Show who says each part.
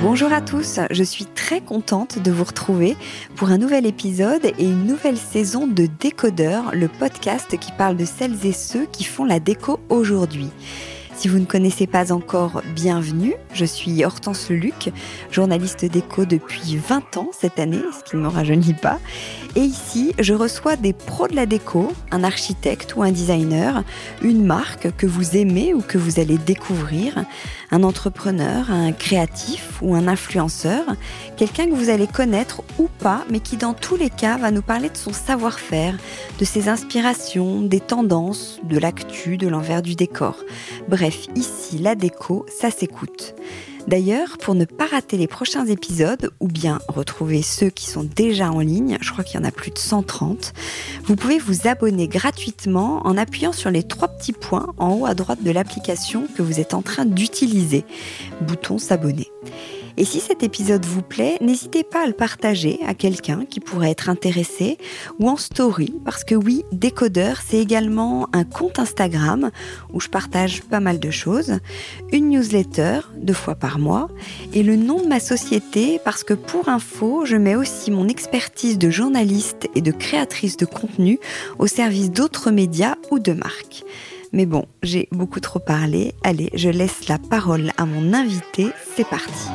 Speaker 1: Bonjour à tous, je suis très contente de vous retrouver pour un nouvel épisode et une nouvelle saison de Décodeur, le podcast qui parle de celles et ceux qui font la déco aujourd'hui. Si vous ne connaissez pas encore, bienvenue. Je suis Hortense Luc, journaliste déco depuis 20 ans cette année, ce qui ne me rajeunit pas. Et ici, je reçois des pros de la déco, un architecte ou un designer, une marque que vous aimez ou que vous allez découvrir, un entrepreneur, un créatif ou un influenceur, quelqu'un que vous allez connaître ou pas, mais qui dans tous les cas va nous parler de son savoir-faire, de ses inspirations, des tendances, de l'actu, de l'envers du décor. Bref, ici, la déco, ça s'écoute. D'ailleurs, pour ne pas rater les prochains épisodes ou bien retrouver ceux qui sont déjà en ligne, je crois qu'il y en a plus de 130, vous pouvez vous abonner gratuitement en appuyant sur les trois petits points en haut à droite de l'application que vous êtes en train d'utiliser. Bouton s'abonner. Et si cet épisode vous plaît, n'hésitez pas à le partager à quelqu'un qui pourrait être intéressé ou en story, parce que oui, Décodeur, c'est également un compte Instagram où je partage pas mal de choses, une newsletter deux fois et le nom de ma société, parce que pour info, je mets aussi mon expertise de journaliste et de créatrice de contenu au service d'autres médias ou de marques. Mais bon, j'ai beaucoup trop parlé. Allez, je laisse la parole à mon invité. C'est parti.